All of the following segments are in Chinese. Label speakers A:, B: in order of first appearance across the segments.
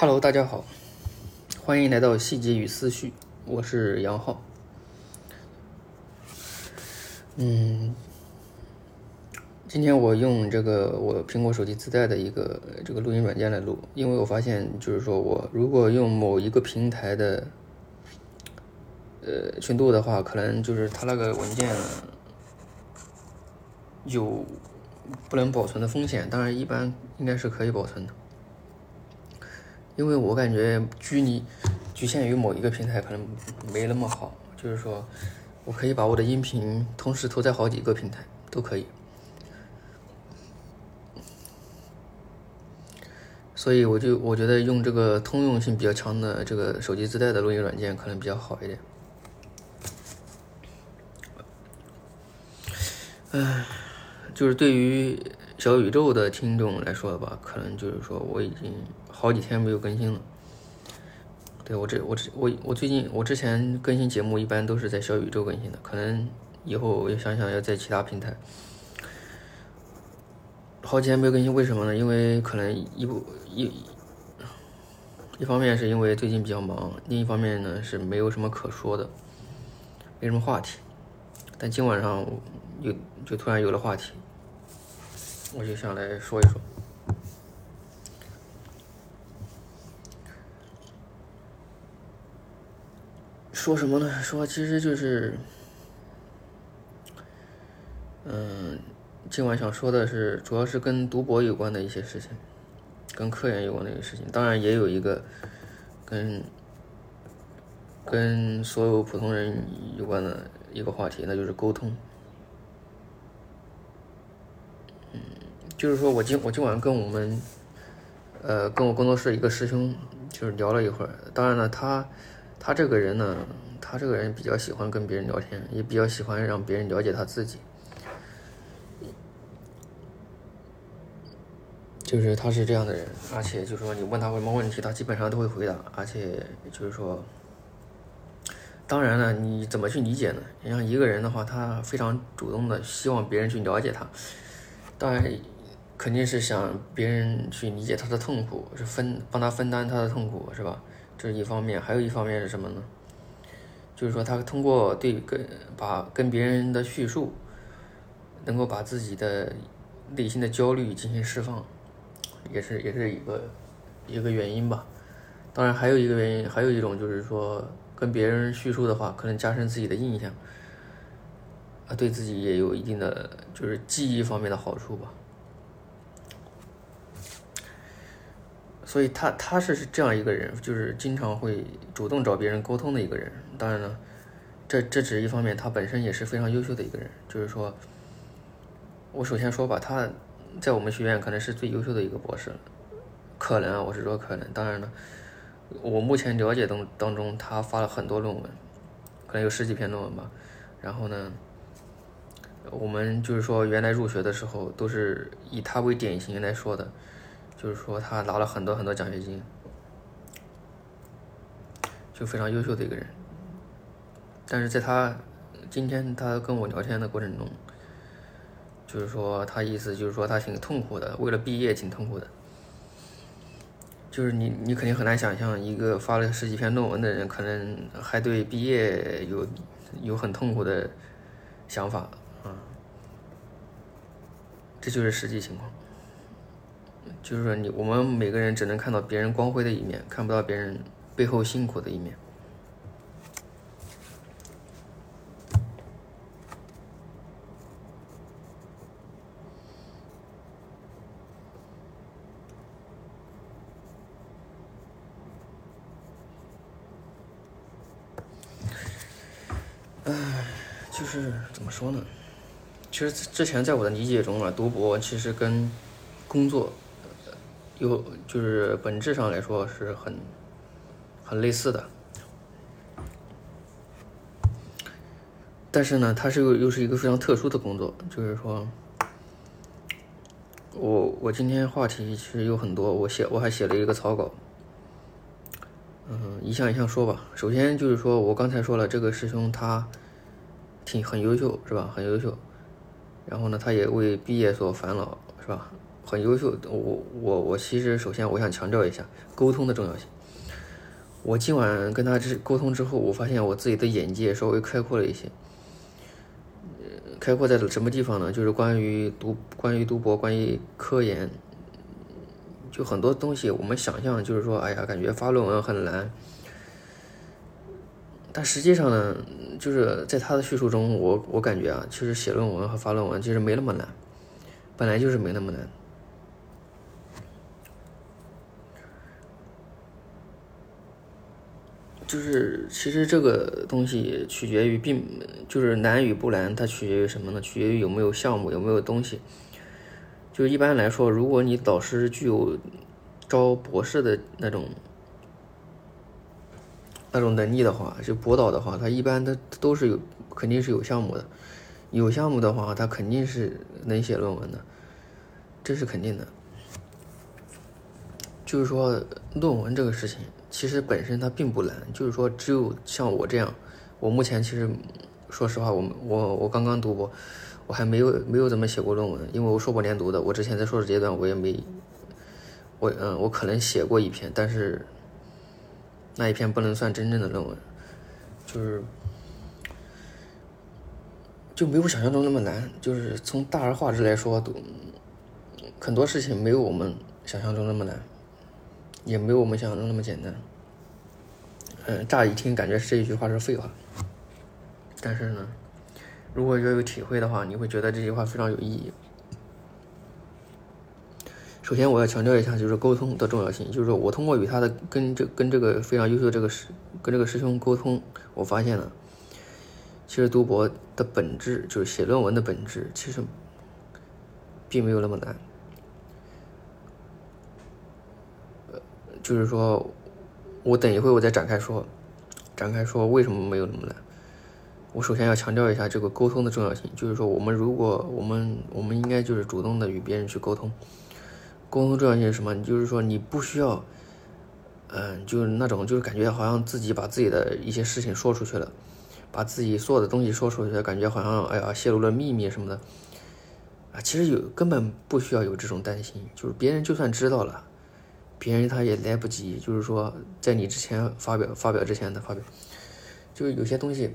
A: Hello，大家好，欢迎来到细节与思绪，我是杨浩。嗯，今天我用这个我苹果手机自带的一个这个录音软件来录，因为我发现就是说我如果用某一个平台的呃去录的话，可能就是它那个文件有不能保存的风险，当然一般应该是可以保存的。因为我感觉拘泥局限于某一个平台可能没那么好，就是说我可以把我的音频同时投在好几个平台都可以，所以我就我觉得用这个通用性比较强的这个手机自带的录音软件可能比较好一点。唉，就是对于。小宇宙的听众来说吧，可能就是说我已经好几天没有更新了。对我这我这我我最近我之前更新节目一般都是在小宇宙更新的，可能以后我想想要在其他平台。好几天没有更新，为什么呢？因为可能一部一一方面是因为最近比较忙，另一方面呢是没有什么可说的，没什么话题。但今晚上有就突然有了话题。我就想来说一说，说什么呢？说其实就是，嗯，今晚想说的是，主要是跟读博有关的一些事情，跟科研有关的一些事情，当然也有一个跟跟所有普通人有关的一个话题，那就是沟通。就是说我今我今晚跟我们，呃，跟我工作室一个师兄就是聊了一会儿。当然了，他他这个人呢，他这个人比较喜欢跟别人聊天，也比较喜欢让别人了解他自己。就是他是这样的人，而且就是说你问他什么问题，他基本上都会回答。而且就是说，当然了，你怎么去理解呢？你像一个人的话，他非常主动的希望别人去了解他，当然。肯定是想别人去理解他的痛苦，是分帮他分担他的痛苦，是吧？这是一方面，还有一方面是什么呢？就是说他通过对跟把跟别人的叙述，能够把自己的内心的焦虑进行释放，也是也是一个一个原因吧。当然还有一个原因，还有一种就是说跟别人叙述的话，可能加深自己的印象，啊，对自己也有一定的就是记忆方面的好处吧。所以他他是是这样一个人，就是经常会主动找别人沟通的一个人。当然了，这这只是一方面，他本身也是非常优秀的一个人。就是说，我首先说吧，他在我们学院可能是最优秀的一个博士，可能啊，我是说可能。当然了，我目前了解当当中，他发了很多论文，可能有十几篇论文吧。然后呢，我们就是说原来入学的时候都是以他为典型来说的。就是说，他拿了很多很多奖学金，就非常优秀的一个人。但是在他今天他跟我聊天的过程中，就是说他意思就是说他挺痛苦的，为了毕业挺痛苦的。就是你你肯定很难想象，一个发了十几篇论文的人，可能还对毕业有有很痛苦的想法。这就是实际情况。就是说，你我们每个人只能看到别人光辉的一面，看不到别人背后辛苦的一面。唉，就是怎么说呢？其实之前在我的理解中啊，读博其实跟工作。有就是本质上来说是很很类似的，但是呢，它是又又是一个非常特殊的工作，就是说，我我今天话题其实有很多，我写我还写了一个草稿，嗯，一项一项说吧。首先就是说我刚才说了，这个师兄他挺很优秀，是吧？很优秀，然后呢，他也为毕业所烦恼，是吧？很优秀。我我我其实首先我想强调一下沟通的重要性。我今晚跟他之沟通之后，我发现我自己的眼界稍微开阔了一些。开阔在什么地方呢？就是关于读关于读博，关于科研，就很多东西我们想象就是说，哎呀，感觉发论文很难。但实际上呢，就是在他的叙述中，我我感觉啊，其实写论文和发论文其实没那么难，本来就是没那么难。就是其实这个东西取决于，并就是难与不难，它取决于什么呢？取决于有没有项目，有没有东西。就一般来说，如果你导师具有招博士的那种。那种能力的话，就博导的话，他一般他都是有，肯定是有项目的。有项目的话，他肯定是能写论文的，这是肯定的。就是说，论文这个事情，其实本身它并不难。就是说，只有像我这样，我目前其实，说实话，我我我刚刚读博，我还没有没有怎么写过论文，因为我硕博连读的，我之前在硕士阶段我也没，我嗯，我可能写过一篇，但是。那一篇不能算真正的论文，就是就没有想象中那么难。就是从大而化之来说，都很多事情没有我们想象中那么难，也没有我们想象中那么简单。嗯，乍一听感觉这一句话是废话，但是呢，如果要有体会的话，你会觉得这句话非常有意义。首先，我要强调一下，就是沟通的重要性。就是我通过与他的跟这跟这个非常优秀的这个师跟这个师兄沟通，我发现了，其实读博的本质就是写论文的本质，其实并没有那么难。就是说，我等一会我再展开说，展开说为什么没有那么难。我首先要强调一下这个沟通的重要性，就是说我们如果我们我们应该就是主动的与别人去沟通。沟通重要性是什么？就是说你不需要，嗯，就是那种就是感觉好像自己把自己的一些事情说出去了，把自己所有的东西说出去了，感觉好像哎呀泄露了秘密什么的，啊，其实有根本不需要有这种担心，就是别人就算知道了，别人他也来不及，就是说在你之前发表发表之前的发表，就是有些东西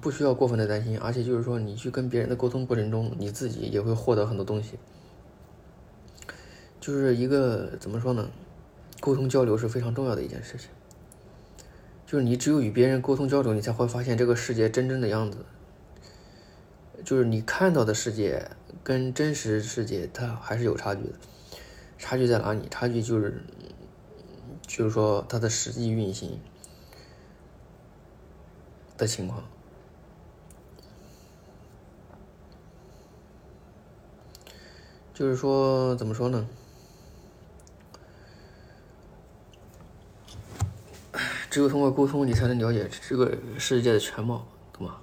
A: 不需要过分的担心，而且就是说你去跟别人的沟通过程中，你自己也会获得很多东西。就是一个怎么说呢？沟通交流是非常重要的一件事情。就是你只有与别人沟通交流，你才会发现这个世界真正的样子。就是你看到的世界跟真实世界它还是有差距的。差距在哪里？差距就是，就是说它的实际运行的情况。就是说，怎么说呢？只有通过沟通，你才能了解这个世界的全貌，懂吗？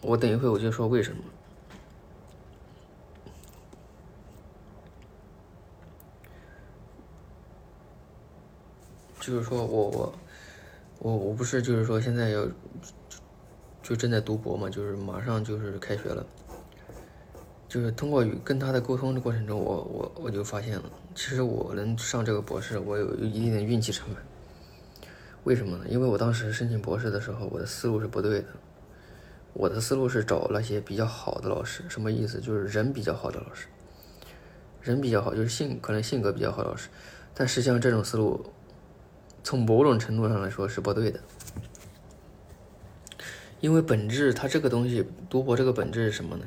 A: 我等一会我就说为什么。就是说我我我我不是就是说现在要就正在读博嘛，就是马上就是开学了。就是通过与跟他的沟通的过程中，我我我就发现了，其实我能上这个博士，我有一定的运气成分。为什么呢？因为我当时申请博士的时候，我的思路是不对的。我的思路是找那些比较好的老师，什么意思？就是人比较好的老师，人比较好，就是性可能性格比较好的老师。但实际上这种思路，从某种程度上来说是不对的。因为本质，它这个东西，读博这个本质是什么呢？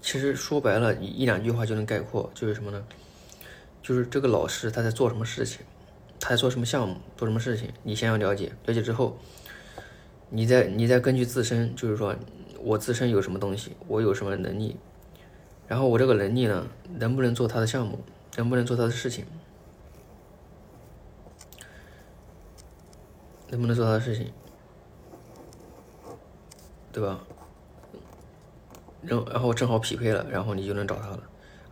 A: 其实说白了，一两句话就能概括，就是什么呢？就是这个老师他在做什么事情，他在做什么项目，做什么事情，你先要了解，了解之后，你再你再根据自身，就是说我自身有什么东西，我有什么能力，然后我这个能力呢，能不能做他的项目，能不能做他的事情，能不能做他的事情，对吧？然然后正好匹配了，然后你就能找他了，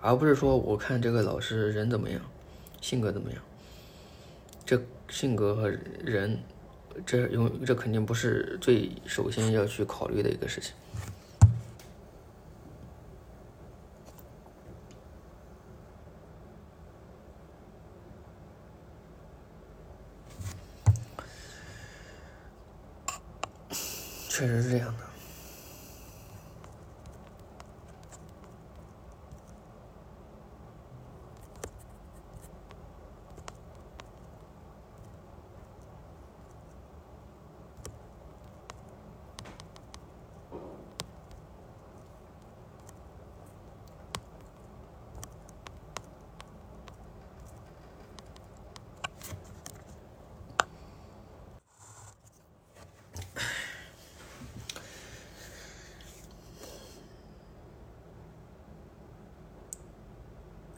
A: 而不是说我看这个老师人怎么样，性格怎么样，这性格和人，这用这肯定不是最首先要去考虑的一个事情。确实是这样的。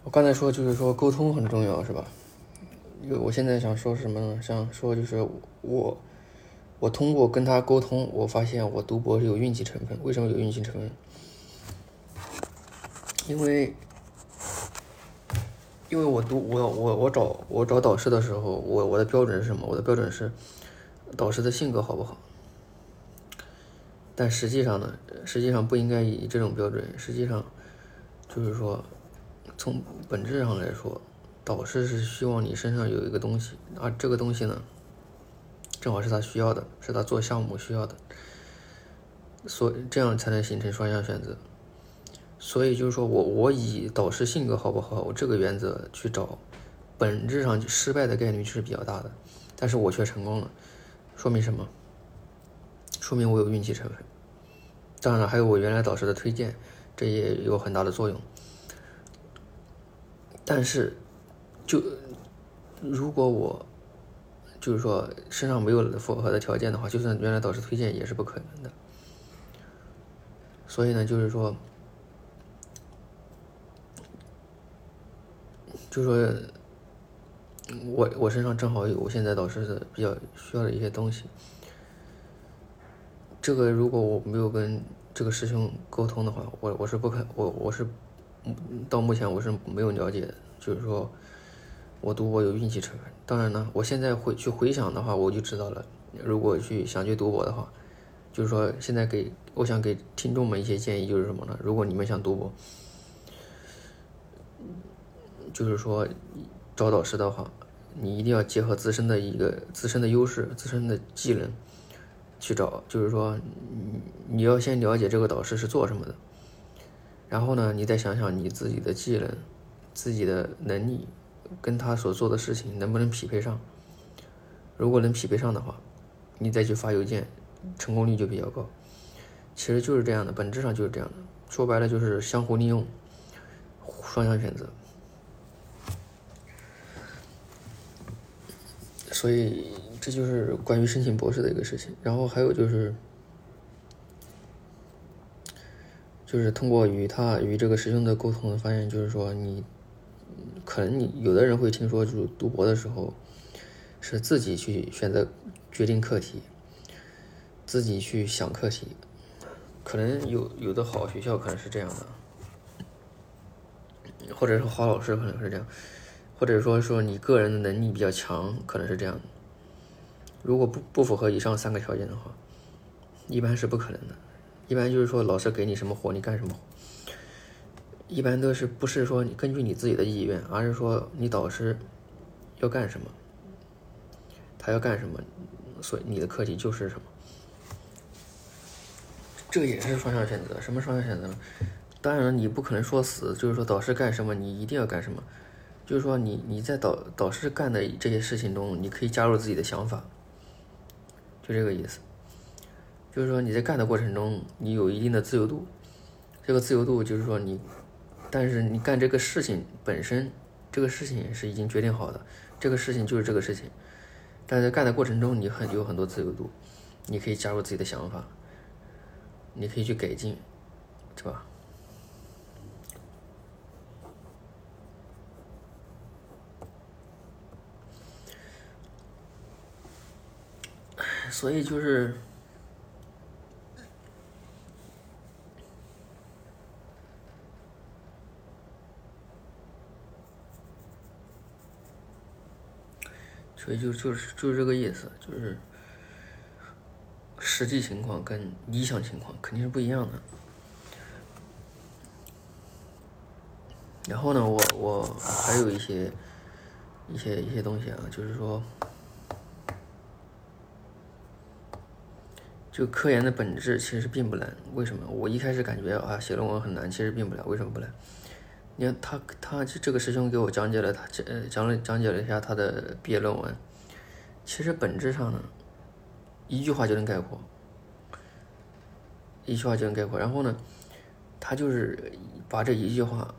A: 我刚才说就是说沟通很重要，是吧？因为我现在想说什么呢？想说就是我，我通过跟他沟通，我发现我读博是有运气成分。为什么有运气成分？因为，因为我读我我我找我找导师的时候，我我的标准是什么？我的标准是导师的性格好不好？但实际上呢，实际上不应该以这种标准。实际上，就是说。从本质上来说，导师是希望你身上有一个东西，而这个东西呢，正好是他需要的，是他做项目需要的，所以这样才能形成双向选择。所以就是说我我以导师性格好不好，我这个原则去找，本质上失败的概率是比较大的，但是我却成功了，说明什么？说明我有运气成分。当然了，还有我原来导师的推荐，这也有很大的作用。但是，就如果我就是说身上没有符合的条件的话，就算原来导师推荐也是不可能的。所以呢，就是说，就是说我我身上正好有我现在导师的比较需要的一些东西。这个如果我没有跟这个师兄沟通的话，我我是不可我我是。到目前我是没有了解的，就是说，我读博有运气成分。当然呢，我现在回去回想的话，我就知道了。如果去想去读博的话，就是说现在给我想给听众们一些建议，就是什么呢？如果你们想读博，就是说找导师的话，你一定要结合自身的一个自身的优势、自身的技能去找。就是说，你你要先了解这个导师是做什么的。然后呢，你再想想你自己的技能、自己的能力，跟他所做的事情能不能匹配上？如果能匹配上的话，你再去发邮件，成功率就比较高。其实就是这样的，本质上就是这样的。说白了就是相互利用，双向选择。所以这就是关于申请博士的一个事情。然后还有就是。就是通过与他与这个师兄的沟通，发现就是说你可能你有的人会听说，就是读博的时候是自己去选择决定课题，自己去想课题，可能有有的好学校可能是这样的，或者是好老师可能是这样，或者说说你个人的能力比较强，可能是这样。如果不不符合以上三个条件的话，一般是不可能的。一般就是说，老师给你什么活，你干什么活。一般都是不是说你根据你自己的意愿，而是说你导师要干什么，他要干什么，所以你的课题就是什么。这个也是双向选择。什么双向选择呢？当然了，你不可能说死，就是说导师干什么，你一定要干什么。就是说，你你在导导师干的这些事情中，你可以加入自己的想法，就这个意思。就是说你在干的过程中，你有一定的自由度。这个自由度就是说你，但是你干这个事情本身，这个事情是已经决定好的，这个事情就是这个事情。但在干的过程中，你很有很多自由度，你可以加入自己的想法，你可以去改进，是吧？所以就是。所以就就是就是这个意思，就是实际情况跟理想情况肯定是不一样的。然后呢，我我还有一些一些一些东西啊，就是说，就科研的本质其实并不难。为什么？我一开始感觉啊，写论文很难，其实并不难。为什么不难？你看他他这个师兄给我讲解了他呃讲了讲解了一下他的毕业论文，其实本质上呢，一句话就能概括，一句话就能概括。然后呢，他就是把这一句话，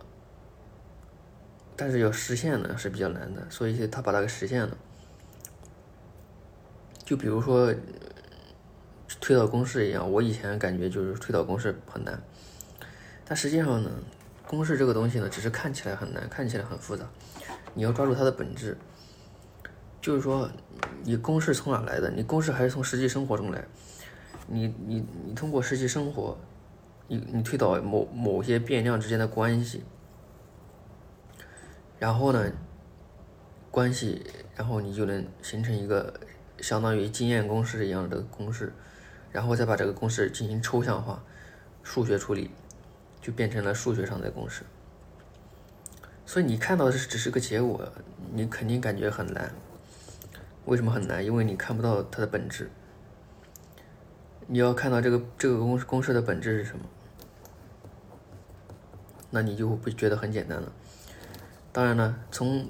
A: 但是要实现呢是比较难的，所以他把它给实现了。就比如说推导公式一样，我以前感觉就是推导公式很难，但实际上呢。公式这个东西呢，只是看起来很难，看起来很复杂，你要抓住它的本质。就是说，你公式从哪来的？你公式还是从实际生活中来。你你你通过实际生活，你你推导某某些变量之间的关系，然后呢，关系，然后你就能形成一个相当于经验公式一样的公式，然后再把这个公式进行抽象化，数学处理。就变成了数学上的公式，所以你看到的是只是个结果，你肯定感觉很难。为什么很难？因为你看不到它的本质。你要看到这个这个公公式的本质是什么，那你就会觉得很简单了。当然了，从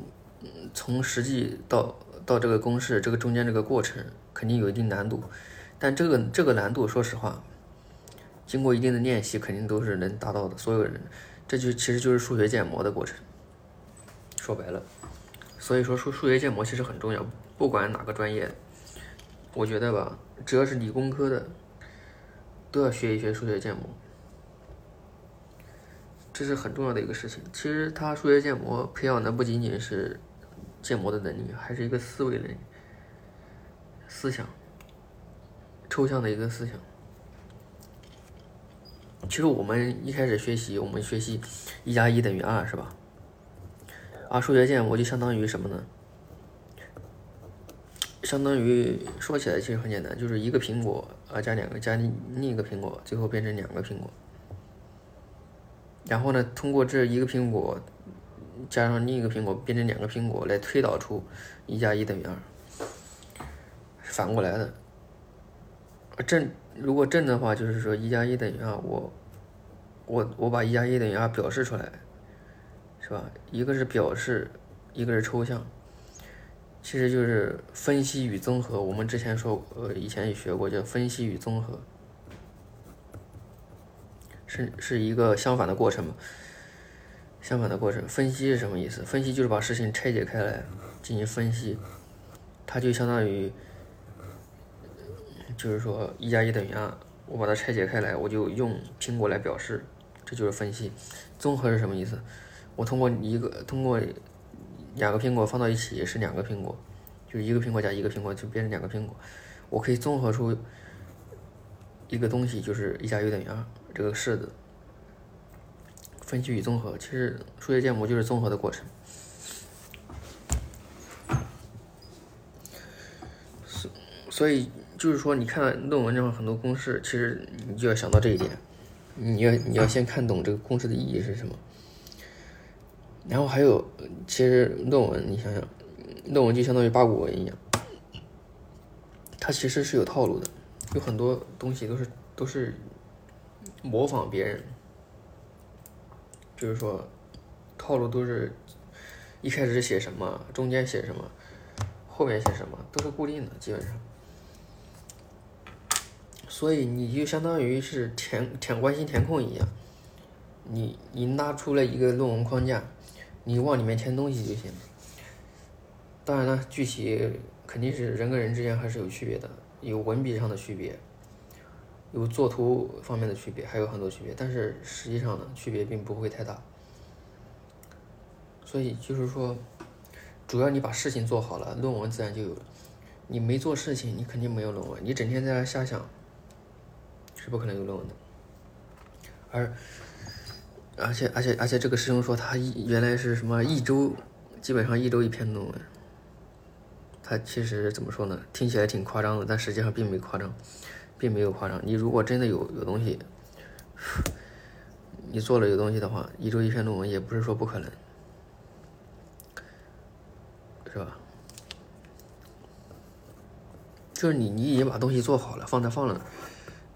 A: 从实际到到这个公式这个中间这个过程肯定有一定难度，但这个这个难度，说实话。经过一定的练习，肯定都是能达到的。所有人，这就其实就是数学建模的过程。说白了，所以说数数学建模其实很重要，不管哪个专业，我觉得吧，只要是理工科的，都要学一学数学建模，这是很重要的一个事情。其实他数学建模培养的不仅仅是建模的能力，还是一个思维能力、思想、抽象的一个思想。其实我们一开始学习，我们学习一加一等于二，是吧？啊数学建模就相当于什么呢？相当于说起来其实很简单，就是一个苹果啊加两个加另一个苹果，最后变成两个苹果。然后呢，通过这一个苹果加上另一个苹果变成两个苹果，来推导出一加一等于二，反过来的。正如果正的话，就是说一加一等于二，我我我把一加一等于二表示出来，是吧？一个是表示，一个是抽象，其实就是分析与综合。我们之前说，呃，以前也学过，叫分析与综合，是是一个相反的过程嘛？相反的过程，分析是什么意思？分析就是把事情拆解开来进行分析，它就相当于。就是说，一加一等于二，我把它拆解开来，我就用苹果来表示，这就是分析。综合是什么意思？我通过一个通过两个苹果放到一起是两个苹果，就是一个苹果加一个苹果就变成两个苹果，我可以综合出一个东西，就是一加一等于二这个式子。分析与综合，其实数学建模就是综合的过程。所所以。就是说，你看论文上很多公式，其实你就要想到这一点，你要你要先看懂这个公式的意义是什么。然后还有，其实论文你想想，论文就相当于八股文一样，它其实是有套路的，有很多东西都是都是模仿别人，就是说套路都是一开始写什么，中间写什么，后面写什么，都是固定的，基本上。所以你就相当于是填填关心填空一样，你你拉出了一个论文框架，你往里面填东西就行了。当然了，具体肯定是人跟人之间还是有区别的，有文笔上的区别，有作图方面的区别，还有很多区别。但是实际上呢，区别并不会太大。所以就是说，主要你把事情做好了，论文自然就有了。你没做事情，你肯定没有论文。你整天在那瞎想。不可能有论文的，而而且而且而且这个师兄说他一原来是什么一周，基本上一周一篇论文，他其实怎么说呢？听起来挺夸张的，但实际上并没夸张，并没有夸张。你如果真的有有东西，你做了有东西的话，一周一篇论文也不是说不可能，是吧？就是你你已经把东西做好了，放那放了。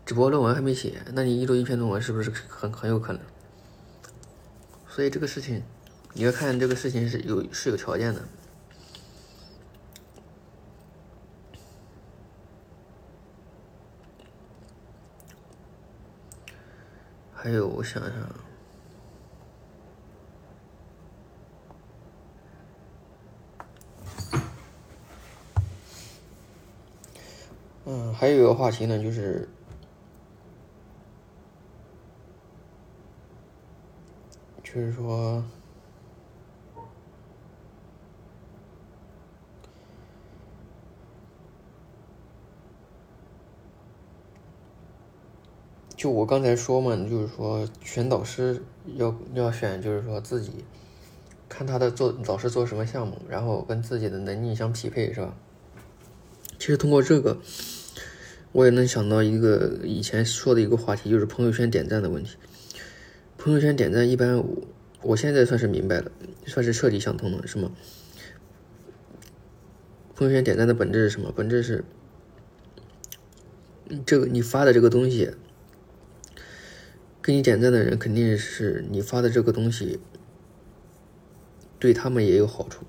A: 只不过论文还没写，那你一周一篇论文是不是很很有可能？所以这个事情，你要看这个事情是有是有条件的。还有，我想想，嗯，还有一个话题呢，就是。就是说，就我刚才说嘛，就是说选导师要要选，就是说自己看他的做导师做什么项目，然后跟自己的能力相匹配，是吧？其实通过这个，我也能想到一个以前说的一个话题，就是朋友圈点赞的问题。朋友圈点赞一般，我我现在算是明白了，算是彻底想通了，是吗？朋友圈点赞的本质是什么？本质是，这个你发的这个东西，给你点赞的人肯定是你发的这个东西，对他们也有好处。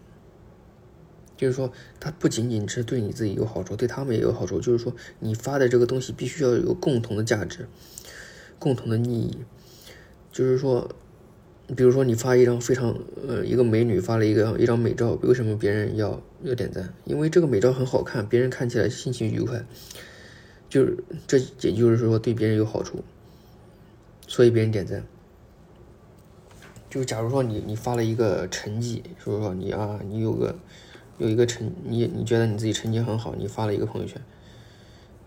A: 就是说，它不仅仅是对你自己有好处，对他们也有好处。就是说，你发的这个东西必须要有共同的价值，共同的利益。就是说，比如说你发一张非常呃一个美女发了一个一张美照，为什么别人要要点赞？因为这个美照很好看，别人看起来心情愉快，就是这也就是说对别人有好处，所以别人点赞。就假如说你你发了一个成绩，说说你啊你有个有一个成你你觉得你自己成绩很好，你发了一个朋友圈，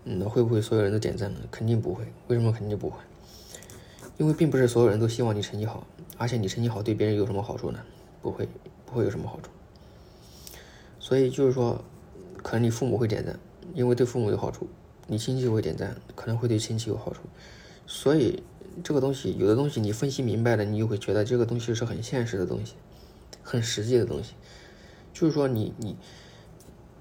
A: 那会不会所有人都点赞呢？肯定不会。为什么肯定不会？因为并不是所有人都希望你成绩好，而且你成绩好对别人有什么好处呢？不会，不会有什么好处。所以就是说，可能你父母会点赞，因为对父母有好处；你亲戚会点赞，可能会对亲戚有好处。所以这个东西，有的东西你分析明白了，你就会觉得这个东西是很现实的东西，很实际的东西。就是说，你你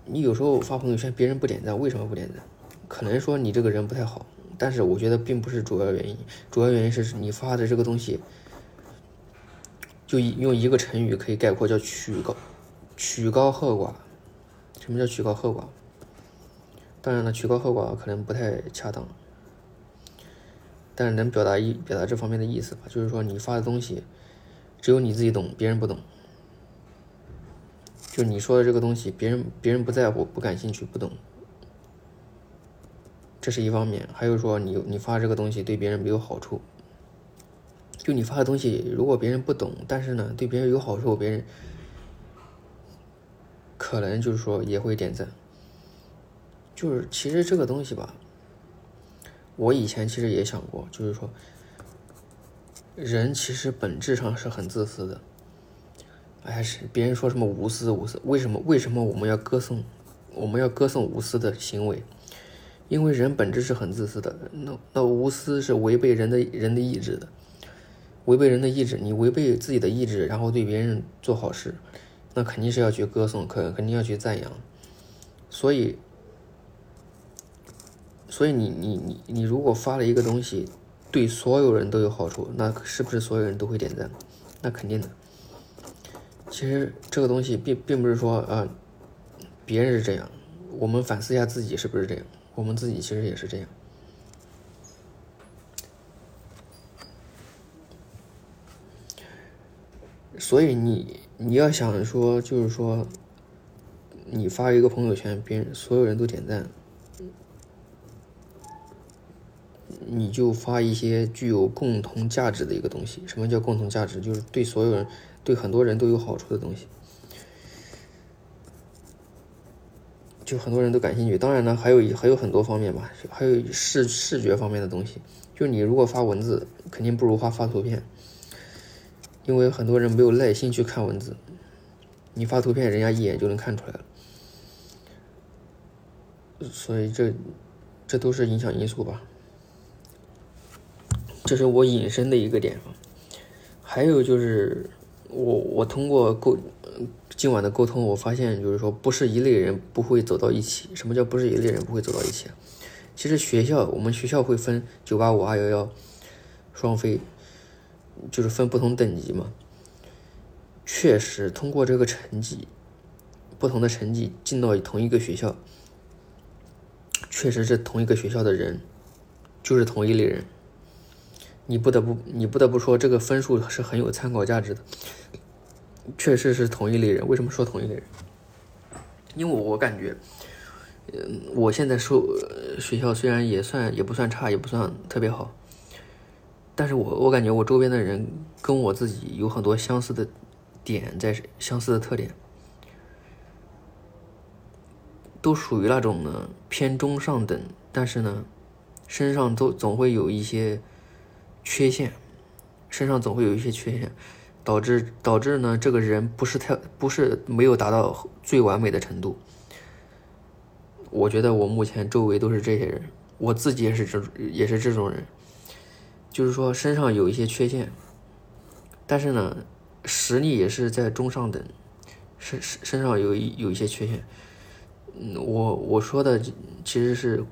A: 你有时候发朋友圈，别人不点赞，为什么不点赞？可能说你这个人不太好。但是我觉得并不是主要原因，主要原因是你发的这个东西，就用一个成语可以概括，叫曲高曲高和寡。什么叫曲高和寡？当然了，曲高和寡可能不太恰当，但是能表达一表达这方面的意思吧？就是说你发的东西，只有你自己懂，别人不懂。就你说的这个东西，别人别人不在乎，不感兴趣，不懂。这是一方面，还有说你你发这个东西对别人没有好处，就你发的东西如果别人不懂，但是呢对别人有好处，别人可能就是说也会点赞。就是其实这个东西吧，我以前其实也想过，就是说人其实本质上是很自私的。哎，是别人说什么无私无私，为什么为什么我们要歌颂我们要歌颂无私的行为？因为人本质是很自私的，那那无私是违背人的人的意志的，违背人的意志，你违背自己的意志，然后对别人做好事，那肯定是要去歌颂，肯肯定要去赞扬，所以，所以你你你你如果发了一个东西，对所有人都有好处，那是不是所有人都会点赞？那肯定的。其实这个东西并并不是说啊，别人是这样，我们反思一下自己是不是这样。我们自己其实也是这样，所以你你要想说，就是说，你发一个朋友圈，别人所有人都点赞，你就发一些具有共同价值的一个东西。什么叫共同价值？就是对所有人、对很多人都有好处的东西。就很多人都感兴趣，当然呢，还有还有很多方面吧，还有视视觉方面的东西。就你如果发文字，肯定不如发发图片，因为很多人没有耐心去看文字，你发图片，人家一眼就能看出来了。所以这这都是影响因素吧。这是我引申的一个点还有就是我我通过构。今晚的沟通，我发现就是说，不是一类人不会走到一起。什么叫不是一类人不会走到一起？其实学校我们学校会分九八五、二幺幺、双非，就是分不同等级嘛。确实，通过这个成绩，不同的成绩进到同一个学校，确实是同一个学校的人，就是同一类人。你不得不，你不得不说，这个分数是很有参考价值的。确实是同一类人。为什么说同一类人？因为我感觉，嗯，我现在说学校虽然也算也不算差，也不算特别好，但是我我感觉我周边的人跟我自己有很多相似的。点在相似的特点，都属于那种呢偏中上等，但是呢，身上都总会有一些缺陷，身上总会有一些缺陷，导致导致呢这个人不是太不是没有达到最完美的程度。我觉得我目前周围都是这些人，我自己也是这也是这种人，就是说身上有一些缺陷，但是呢。实力也是在中上等，身身身上有一有一些缺陷，嗯，我我说的其实是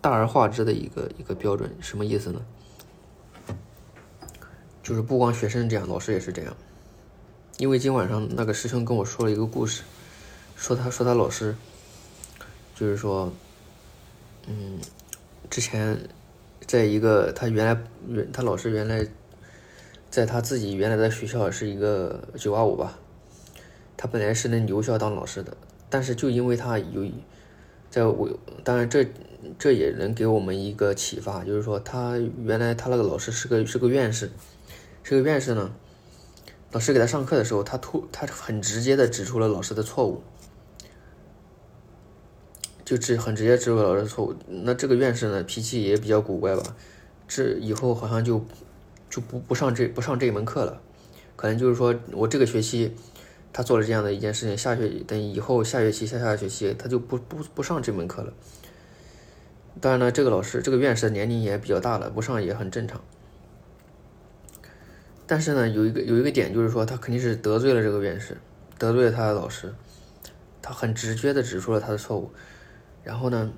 A: 大而化之的一个一个标准，什么意思呢？就是不光学生这样，老师也是这样。因为今晚上那个师兄跟我说了一个故事，说他说他老师，就是说，嗯，之前在一个他原来原他老师原来。在他自己原来的学校是一个九八五吧，他本来是能留校当老师的，但是就因为他有，在我当然这这也能给我们一个启发，就是说他原来他那个老师是个是个院士，这个院士呢，老师给他上课的时候，他突他很直接的指出了老师的错误，就直很直接指出了老师的错误，那这个院士呢脾气也比较古怪吧，这以后好像就。就不不上这不上这一门课了，可能就是说我这个学期他做了这样的一件事情，下学等以后下学期下下学期他就不不不上这门课了。当然了，这个老师这个院士的年龄也比较大了，不上也很正常。但是呢，有一个有一个点就是说，他肯定是得罪了这个院士，得罪了他的老师，他很直接的指出了他的错误。然后呢，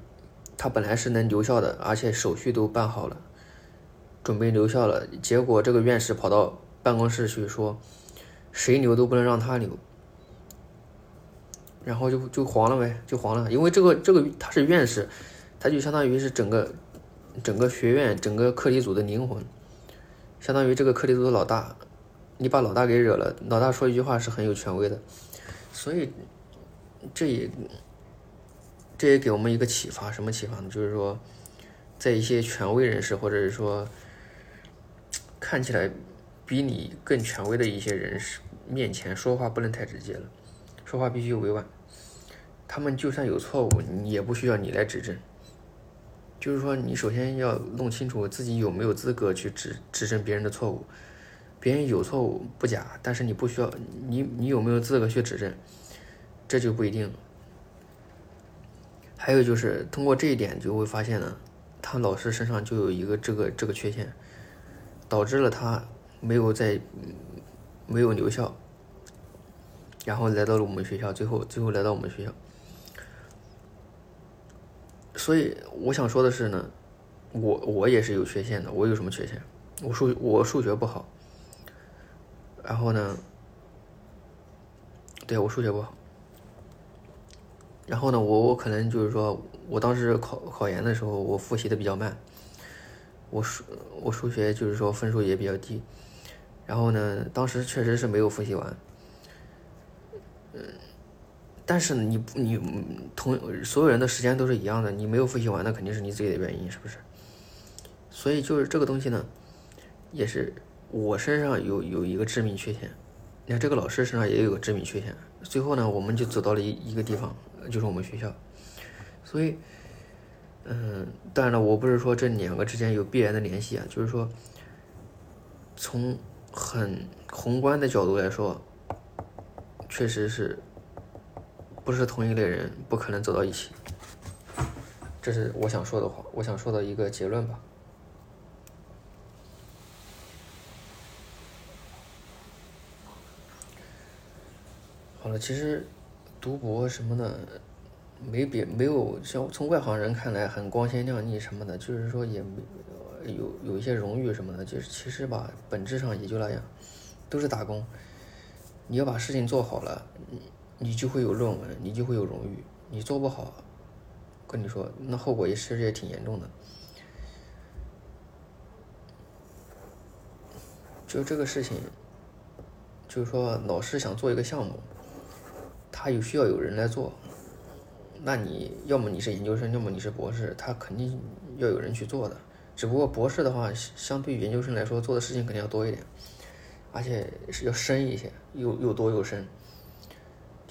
A: 他本来是能留校的，而且手续都办好了。准备留校了，结果这个院士跑到办公室去说，谁留都不能让他留，然后就就黄了呗，就黄了。因为这个这个他是院士，他就相当于是整个整个学院整个课题组的灵魂，相当于这个课题组的老大，你把老大给惹了，老大说一句话是很有权威的，所以这也这也给我们一个启发，什么启发呢？就是说，在一些权威人士或者是说。看起来比你更权威的一些人士面前说话不能太直接了，说话必须委婉。他们就算有错误，你也不需要你来指正。就是说，你首先要弄清楚自己有没有资格去指指正别人的错误。别人有错误不假，但是你不需要你你有没有资格去指正，这就不一定。还有就是通过这一点就会发现呢，他老师身上就有一个这个这个缺陷。导致了他没有在没有留校，然后来到了我们学校，最后最后来到我们学校。所以我想说的是呢，我我也是有缺陷的。我有什么缺陷？我数我数学不好。然后呢，对我数学不好。然后呢，我我可能就是说我当时考考研的时候，我复习的比较慢。我数我数学就是说分数也比较低，然后呢，当时确实是没有复习完，但是你你同所有人的时间都是一样的，你没有复习完，那肯定是你自己的原因，是不是？所以就是这个东西呢，也是我身上有有一个致命缺陷，你看这个老师身上也有个致命缺陷，最后呢，我们就走到了一一个地方，就是我们学校，所以。嗯，当然了，我不是说这两个之间有必然的联系啊，就是说，从很宏观的角度来说，确实是不是同一类人不可能走到一起，这是我想说的话，我想说的一个结论吧。好了，其实读博什么的，没别没有像从外行人看来很光鲜亮丽什么的，就是说也没有有一些荣誉什么的，就是其实吧，本质上也就那样，都是打工。你要把事情做好了，你你就会有论文，你就会有荣誉。你做不好，跟你说，那后果也其实也挺严重的。就这个事情，就是说老师想做一个项目，他有需要有人来做，那你要么你是研究生，要么你是博士，他肯定要有人去做的。只不过博士的话，相对于研究生来说，做的事情肯定要多一点，而且是要深一些，又又多又深。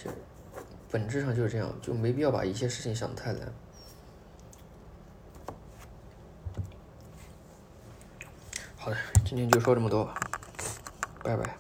A: 就本质上就是这样，就没必要把一些事情想的太难。好的，今天就说这么多吧，拜拜。